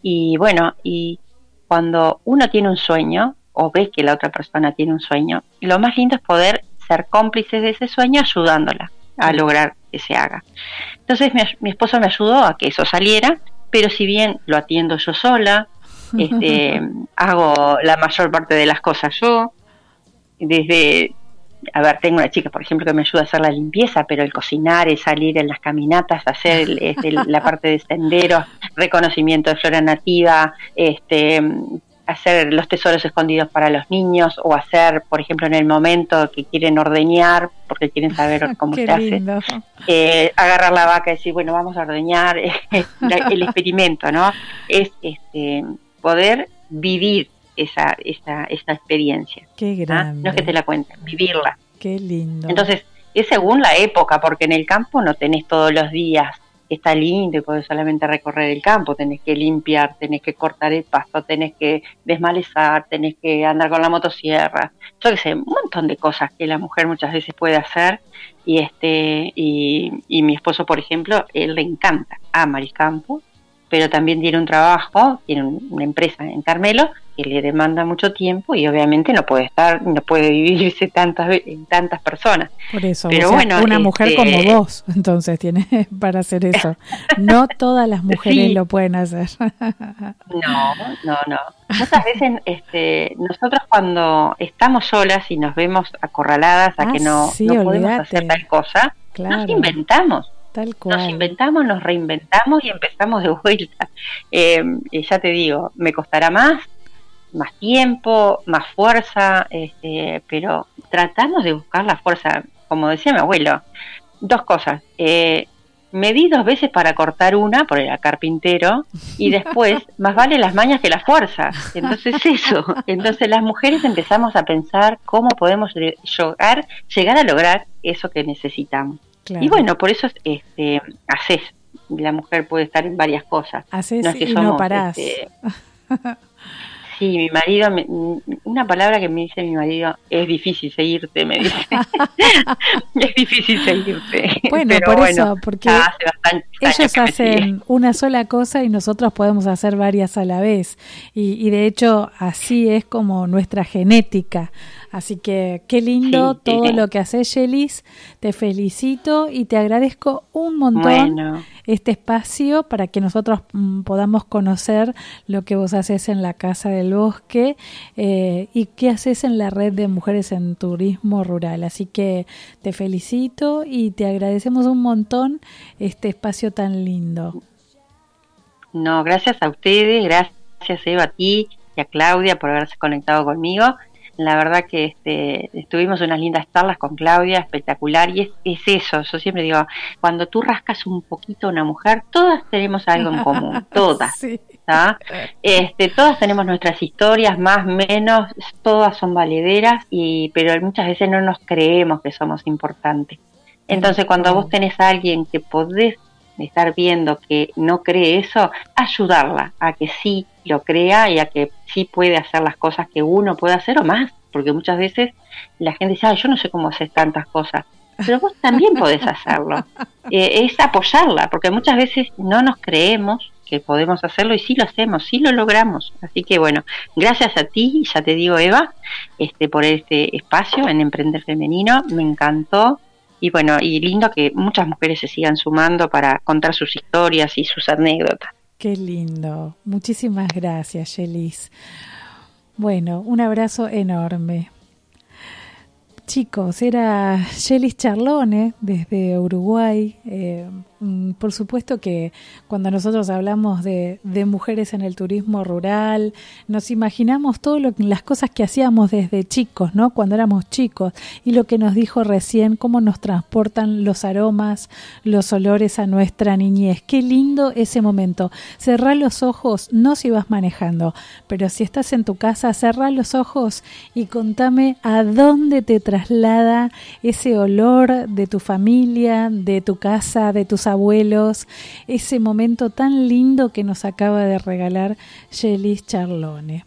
Y bueno, y cuando uno tiene un sueño o ve que la otra persona tiene un sueño, lo más lindo es poder ser cómplices de ese sueño ayudándola a lograr que se haga. Entonces mi, esposo me ayudó a que eso saliera, pero si bien lo atiendo yo sola, este, hago la mayor parte de las cosas yo, desde, a ver, tengo una chica, por ejemplo, que me ayuda a hacer la limpieza, pero el cocinar, el salir en las caminatas, hacer este, la parte de senderos, reconocimiento de flora nativa, este, hacer los tesoros escondidos para los niños o hacer, por ejemplo, en el momento que quieren ordeñar, porque quieren saber cómo se hace, eh, agarrar la vaca y decir, bueno, vamos a ordeñar, el experimento, ¿no? Es este, poder vivir esa, esa, esa experiencia. Qué grande. No es que te la cuenten, vivirla. Qué lindo. Entonces, es según la época, porque en el campo no tenés todos los días está lindo y podés solamente recorrer el campo, tenés que limpiar, tenés que cortar el pasto, tenés que desmalezar, tenés que andar con la motosierra, yo qué sé, un montón de cosas que la mujer muchas veces puede hacer y este y, y mi esposo, por ejemplo, él le encanta, ama el campo, pero también tiene un trabajo, tiene una empresa en Carmelo que le demanda mucho tiempo y obviamente no puede estar, no puede vivirse tantas en tantas personas. Por eso, Pero bueno, una mujer como este, vos, entonces tiene para hacer eso. No todas las mujeres lo pueden hacer. No, no, no. Muchas veces este, nosotros cuando estamos solas y nos vemos acorraladas a que no, ah, no podemos hacer tal cosa, nos inventamos. Tal cual. Nos inventamos, nos reinventamos y empezamos de vuelta. Eh, ya te digo, me costará más, más tiempo, más fuerza, este, pero tratamos de buscar la fuerza, como decía mi abuelo, dos cosas. Eh, me di dos veces para cortar una por el carpintero y después más vale las mañas que la fuerza. Entonces eso, entonces las mujeres empezamos a pensar cómo podemos llegar, llegar a lograr eso que necesitamos. Y bueno, por eso este, haces. La mujer puede estar en varias cosas. Haces no y no parás. Este, Sí, mi marido, una palabra que me dice mi marido, es difícil seguirte, me dice. es difícil seguirte. Bueno, por eso, porque ellos hacen una sola cosa y nosotros podemos hacer varias a la vez. Y, y de hecho, así es como nuestra genética. Así que qué lindo todo lo que haces, Yelis. Te felicito y te agradezco un montón este espacio para que nosotros mm, podamos conocer lo que vos haces en la Casa del Bosque eh, y qué haces en la red de mujeres en turismo rural. Así que te felicito y te agradecemos un montón este espacio tan lindo. No, gracias a ustedes, gracias Eva a ti y a Claudia por haberse conectado conmigo la verdad que este, estuvimos unas lindas charlas con Claudia, espectacular, y es, eso, yo siempre digo, cuando tú rascas un poquito a una mujer, todas tenemos algo en común, todas. Este, todas tenemos nuestras historias, más, menos, todas son valederas, y, pero muchas veces no nos creemos que somos importantes. Entonces, cuando vos tenés a alguien que podés estar viendo que no cree eso, ayudarla a que sí lo crea y a que sí puede hacer las cosas que uno puede hacer o más, porque muchas veces la gente dice, yo no sé cómo hacer tantas cosas, pero vos también podés hacerlo. Eh, es apoyarla, porque muchas veces no nos creemos que podemos hacerlo y sí lo hacemos, sí lo logramos. Así que bueno, gracias a ti, ya te digo Eva, este por este espacio en Emprender Femenino, me encantó y bueno, y lindo que muchas mujeres se sigan sumando para contar sus historias y sus anécdotas. Qué lindo. Muchísimas gracias, Yelis. Bueno, un abrazo enorme. Chicos, era Yelis Charlone desde Uruguay, eh, por supuesto que cuando nosotros hablamos de, mujeres en el turismo rural, nos imaginamos todas las cosas que hacíamos desde chicos, ¿no? Cuando éramos chicos, y lo que nos dijo recién, cómo nos transportan los aromas, los olores a nuestra niñez. Qué lindo ese momento. Cerrá los ojos, no si vas manejando, pero si estás en tu casa, cerrá los ojos y contame a dónde te traslada ese olor de tu familia, de tu casa, de tus abuelos, ese momento tan lindo que nos acaba de regalar Yelis Charlone.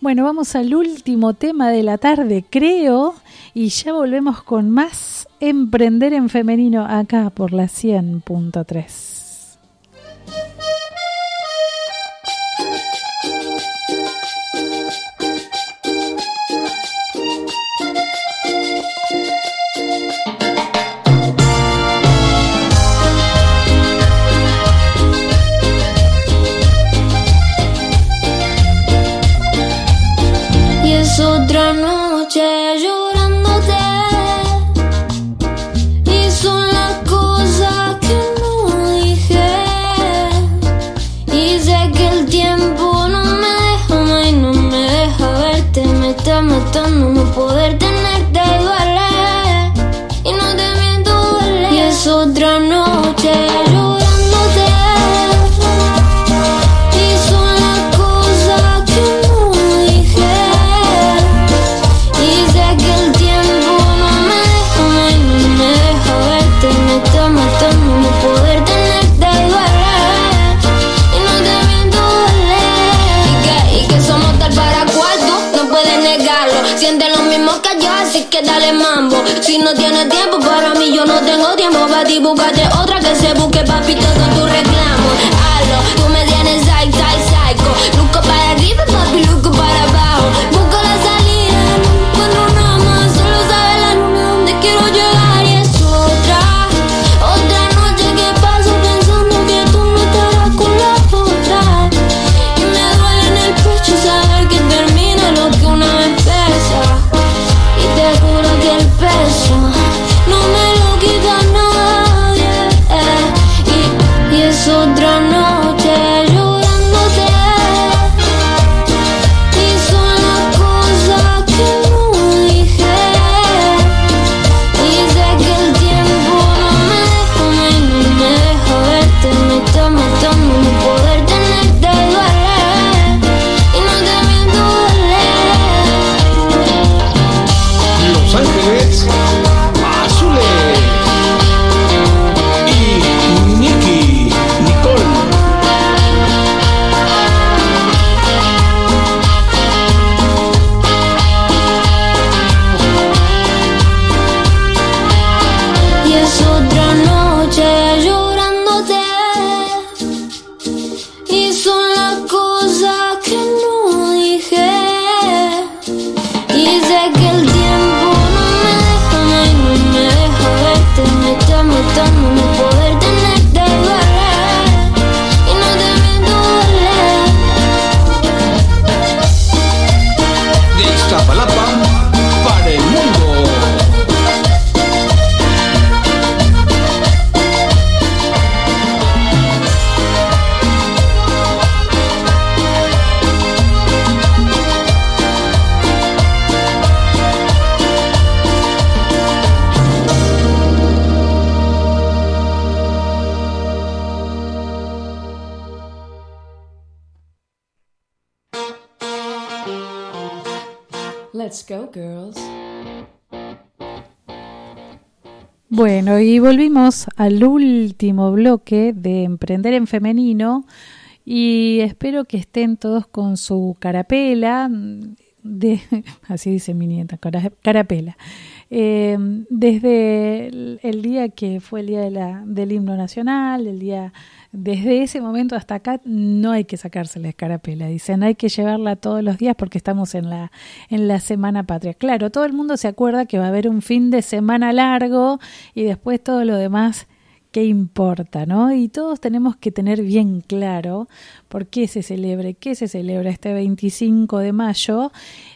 Bueno, vamos al último tema de la tarde, creo, y ya volvemos con más Emprender en Femenino acá por la 100.3. siga matando, no poder tenerte duele. Y no te miento, duele. Y es otra noche. Si no tienes tiempo para mí, yo no tengo tiempo para ti. Búscate otra que se busque, tu Bueno, y volvimos al último bloque de Emprender en Femenino y espero que estén todos con su carapela, de, así dice mi nieta, cara- carapela. Eh, desde el, el día que fue el día de la, del himno nacional, el día desde ese momento hasta acá no hay que sacarse la escarapela, dicen, hay que llevarla todos los días porque estamos en la, en la Semana Patria. Claro, todo el mundo se acuerda que va a haber un fin de semana largo y después todo lo demás qué importa, ¿no? Y todos tenemos que tener bien claro por qué se celebra, qué se celebra este 25 de mayo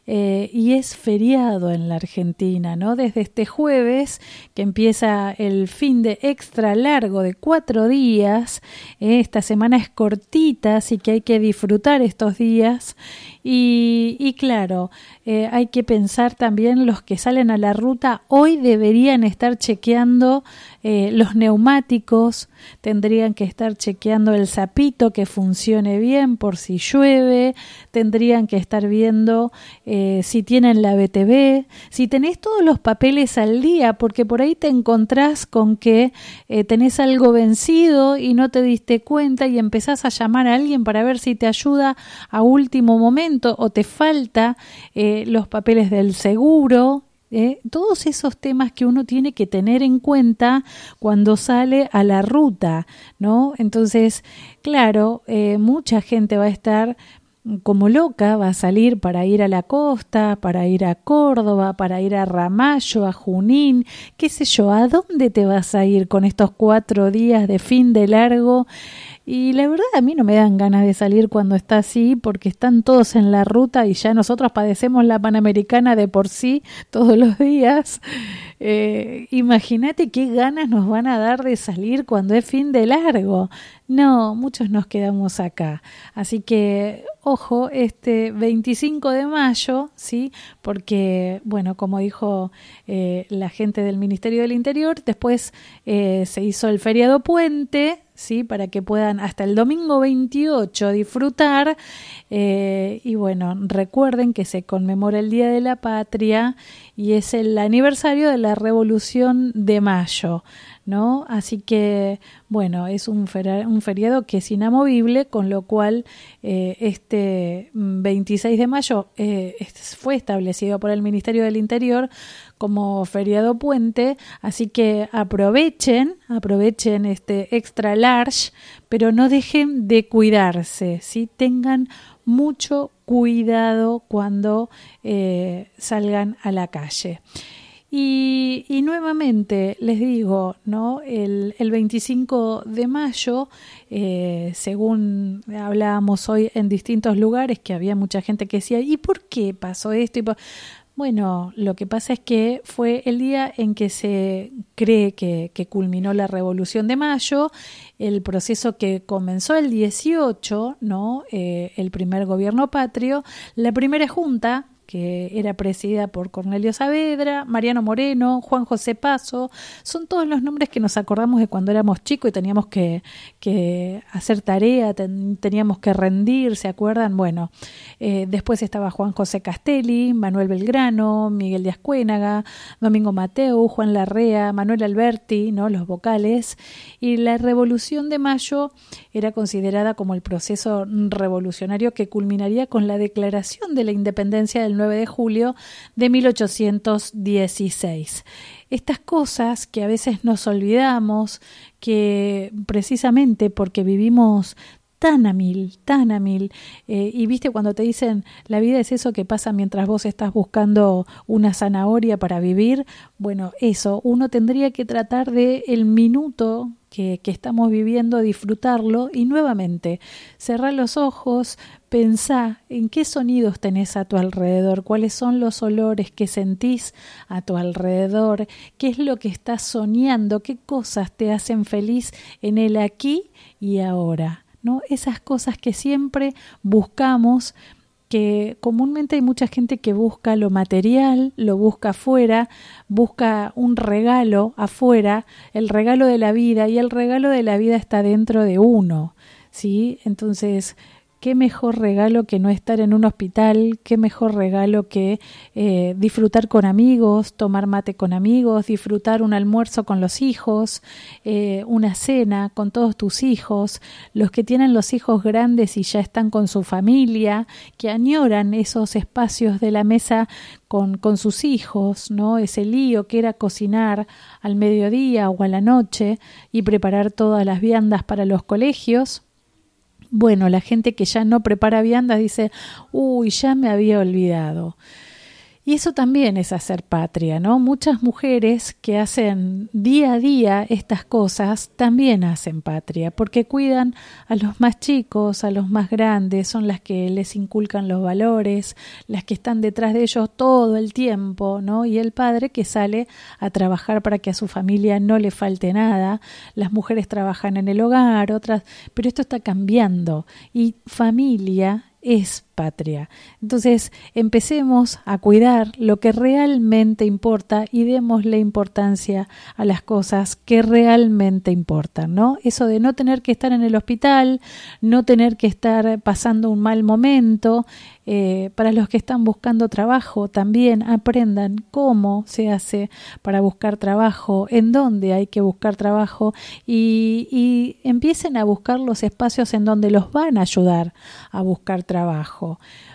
eh, y es feriado en la Argentina, ¿no? Desde este jueves que empieza el fin de extra largo de cuatro días, eh, esta semana es cortita, así que hay que disfrutar estos días y, claro, eh, hay que pensar también los que salen a la ruta hoy deberían estar chequeando los neumáticos, tendrían que estar chequeando el zapito que funcione bien por si llueve, tendrían que estar viendo eh, si tienen la BTV, si tenés todos los papeles al día, porque por ahí te encontrás con que eh, tenés algo vencido y no te diste cuenta y empezás a llamar a alguien para ver si te ayuda a último momento o te falta eh, los papeles del seguro, todos esos temas que uno tiene que tener en cuenta cuando sale a la ruta, ¿no? Entonces, claro, mucha gente va a estar como loca, va a salir para ir a la costa, para ir a Córdoba, para ir a Ramallo, a Junín, qué sé yo, ¿a dónde te vas a ir con estos cuatro días de fin de largo? Y la verdad a mí no me dan ganas de salir cuando está así porque están todos en la ruta y ya nosotros padecemos la Panamericana de por sí todos los días. Eh, Imagínate qué ganas nos van a dar de salir cuando es fin de largo. No, muchos nos quedamos acá. Así que, ojo, este 25 de mayo, ¿sí? Porque, bueno, como dijo eh, la gente del Ministerio del Interior, después eh, se hizo el feriado puente, ¿sí? Para que puedan hasta el domingo 28 disfrutar. Eh, y bueno, recuerden que se conmemora el Día de la Patria y es el aniversario de la Revolución de Mayo. ¿No? Así que, bueno, es un, feriado que es inamovible, con lo cual eh, este 26 de mayo eh, fue establecido por el Ministerio del Interior como feriado puente, así que aprovechen, aprovechen este extra large, pero no dejen de cuidarse, ¿sí? Tengan mucho cuidado cuando eh, salgan a la calle. Y, y, nuevamente les digo, ¿no? El, el 25 de mayo, eh, según hablábamos hoy en distintos lugares, que había mucha gente que decía, ¿y por qué pasó esto? Y bueno, lo que pasa es que fue el día en que se cree que, que, culminó la Revolución de Mayo, el proceso que comenzó el 18, ¿no? Eh, el primer gobierno patrio, la primera junta que era presidida por Cornelio Saavedra, Mariano Moreno, Juan José Paso, son todos los nombres que nos acordamos de cuando éramos chicos y teníamos que, hacer tarea, teníamos que rendir, ¿se acuerdan? Bueno, eh, después estaba Juan José Castelli, Manuel Belgrano, Miguel Díaz Cuénaga, Domingo Mateo, Juan Larrea, Manuel Alberti, ¿no? los vocales, y la Revolución de Mayo era considerada como el proceso revolucionario que culminaría con la declaración de la independencia del 9 de julio de 1816. Estas cosas que a veces nos olvidamos, que precisamente porque vivimos tan a mil, tan a mil. Eh, y viste cuando te dicen, la vida es eso que pasa mientras vos estás buscando una zanahoria para vivir. Bueno, eso, uno tendría que tratar de el minuto que, que estamos viviendo, disfrutarlo y nuevamente cerrar los ojos, pensá en qué sonidos tenés a tu alrededor, cuáles son los olores que sentís a tu alrededor, qué es lo que estás soñando, qué cosas te hacen feliz en el aquí y ahora. ¿no? Esas cosas que siempre buscamos que comúnmente hay mucha gente que busca lo material, lo busca afuera, busca un regalo afuera, el regalo de la vida, y el regalo de la vida está dentro de uno, ¿sí? Entonces, qué mejor regalo que no estar en un hospital, qué mejor regalo que eh, disfrutar con amigos, tomar mate con amigos, disfrutar un almuerzo con los hijos, eh, una cena con todos tus hijos, los que tienen los hijos grandes y ya están con su familia, que añoran esos espacios de la mesa con, con sus hijos, ¿no? Ese lío que era cocinar al mediodía o a la noche y preparar todas las viandas para los colegios bueno, la gente que ya no prepara viandas dice, uy, ya me había olvidado. Y eso también es hacer patria, ¿no? Muchas mujeres que hacen día a día estas cosas también hacen patria, porque cuidan a los más chicos, a los más grandes, son las que les inculcan los valores, las que están detrás de ellos todo el tiempo, ¿no? Y el padre que sale a trabajar para que a su familia no le falte nada. Las mujeres trabajan en el hogar, otras, pero esto está cambiando y familia es patria. Entonces, empecemos a cuidar lo que realmente importa y démosle importancia a las cosas que realmente importan, ¿no? Eso de no tener que estar en el hospital, no tener que estar pasando un mal momento, eh, para los que están buscando trabajo, también aprendan cómo se hace para buscar trabajo, en dónde hay que buscar trabajo y, y empiecen a buscar los espacios en donde los van a ayudar a buscar trabajo.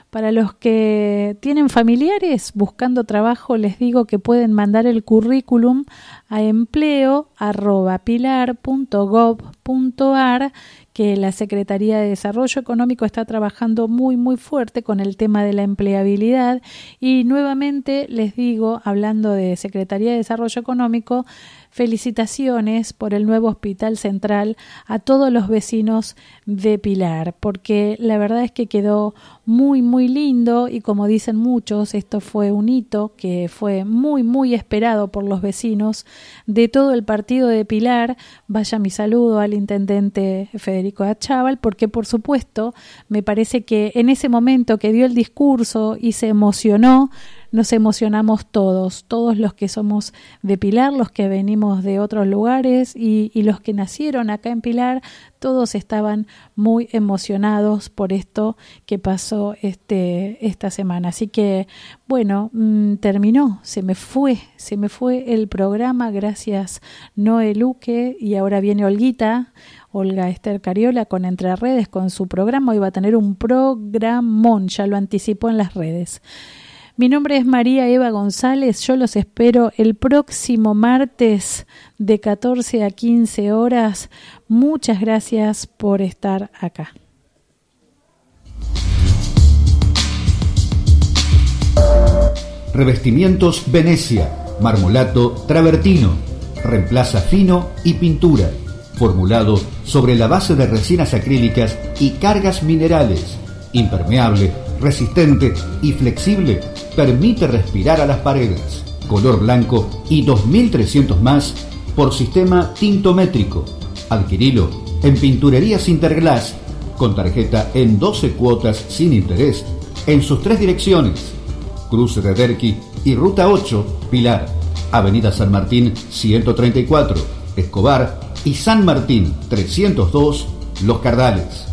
Para los que tienen familiares buscando trabajo, les digo que pueden mandar el currículum a empleo.pilar.gov.ar que la Secretaría de Desarrollo Económico está trabajando muy muy fuerte con el tema de la empleabilidad. Y nuevamente les digo, hablando de Secretaría de Desarrollo Económico, felicitaciones por el nuevo hospital central a todos los vecinos de Pilar, porque la verdad es que quedó muy muy lindo y como dicen muchos, esto fue un hito que fue muy muy esperado por los vecinos de todo el partido de Pilar. Vaya mi saludo al intendente Federico Achával, porque por supuesto me parece que en ese momento que dio el discurso y se emocionó, nos emocionamos todos, todos los que somos de Pilar, los que venimos de otros lugares y, los que nacieron acá en Pilar, todos estaban muy emocionados por esto que pasó este, esta semana. Así que, bueno, mm, terminó, se me fue, se me fue el programa, gracias Noé Luque y ahora viene Olguita. Olga Esther Cariola con Entre Redes, con su programa. Hoy va a tener un programón, ya lo anticipó en las redes. Mi nombre es María Eva González. Yo los espero el próximo martes de 14 a 15 horas. Muchas gracias por estar acá. Revestimientos Venecia, marmolato travertino, reemplaza fino y pintura, formulado sobre la base de resinas acrílicas y cargas minerales, impermeable resistente y flexible, permite respirar a las paredes. Color blanco y 2300 más por sistema tintométrico. Adquirilo en Pinturerías Interglass con tarjeta en 12 cuotas sin interés en sus tres direcciones. Cruce de Derqui y Ruta 8, Pilar. Avenida San Martín 134, Escobar y San Martín 302, Los Cardales.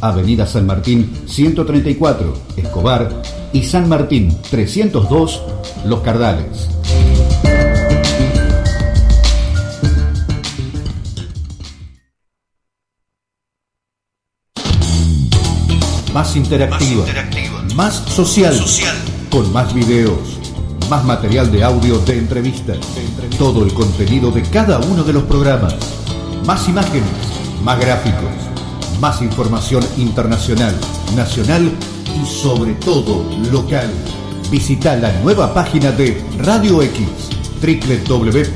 Avenida San Martín 134, Escobar y San Martín 302, Los Cardales. Más interactiva, más, social, con más videos, más material de audio de entrevistas, todo el contenido de cada uno de los programas, más imágenes, más gráficos más información internacional, nacional y sobre todo local. Visita la nueva página de Radio X, www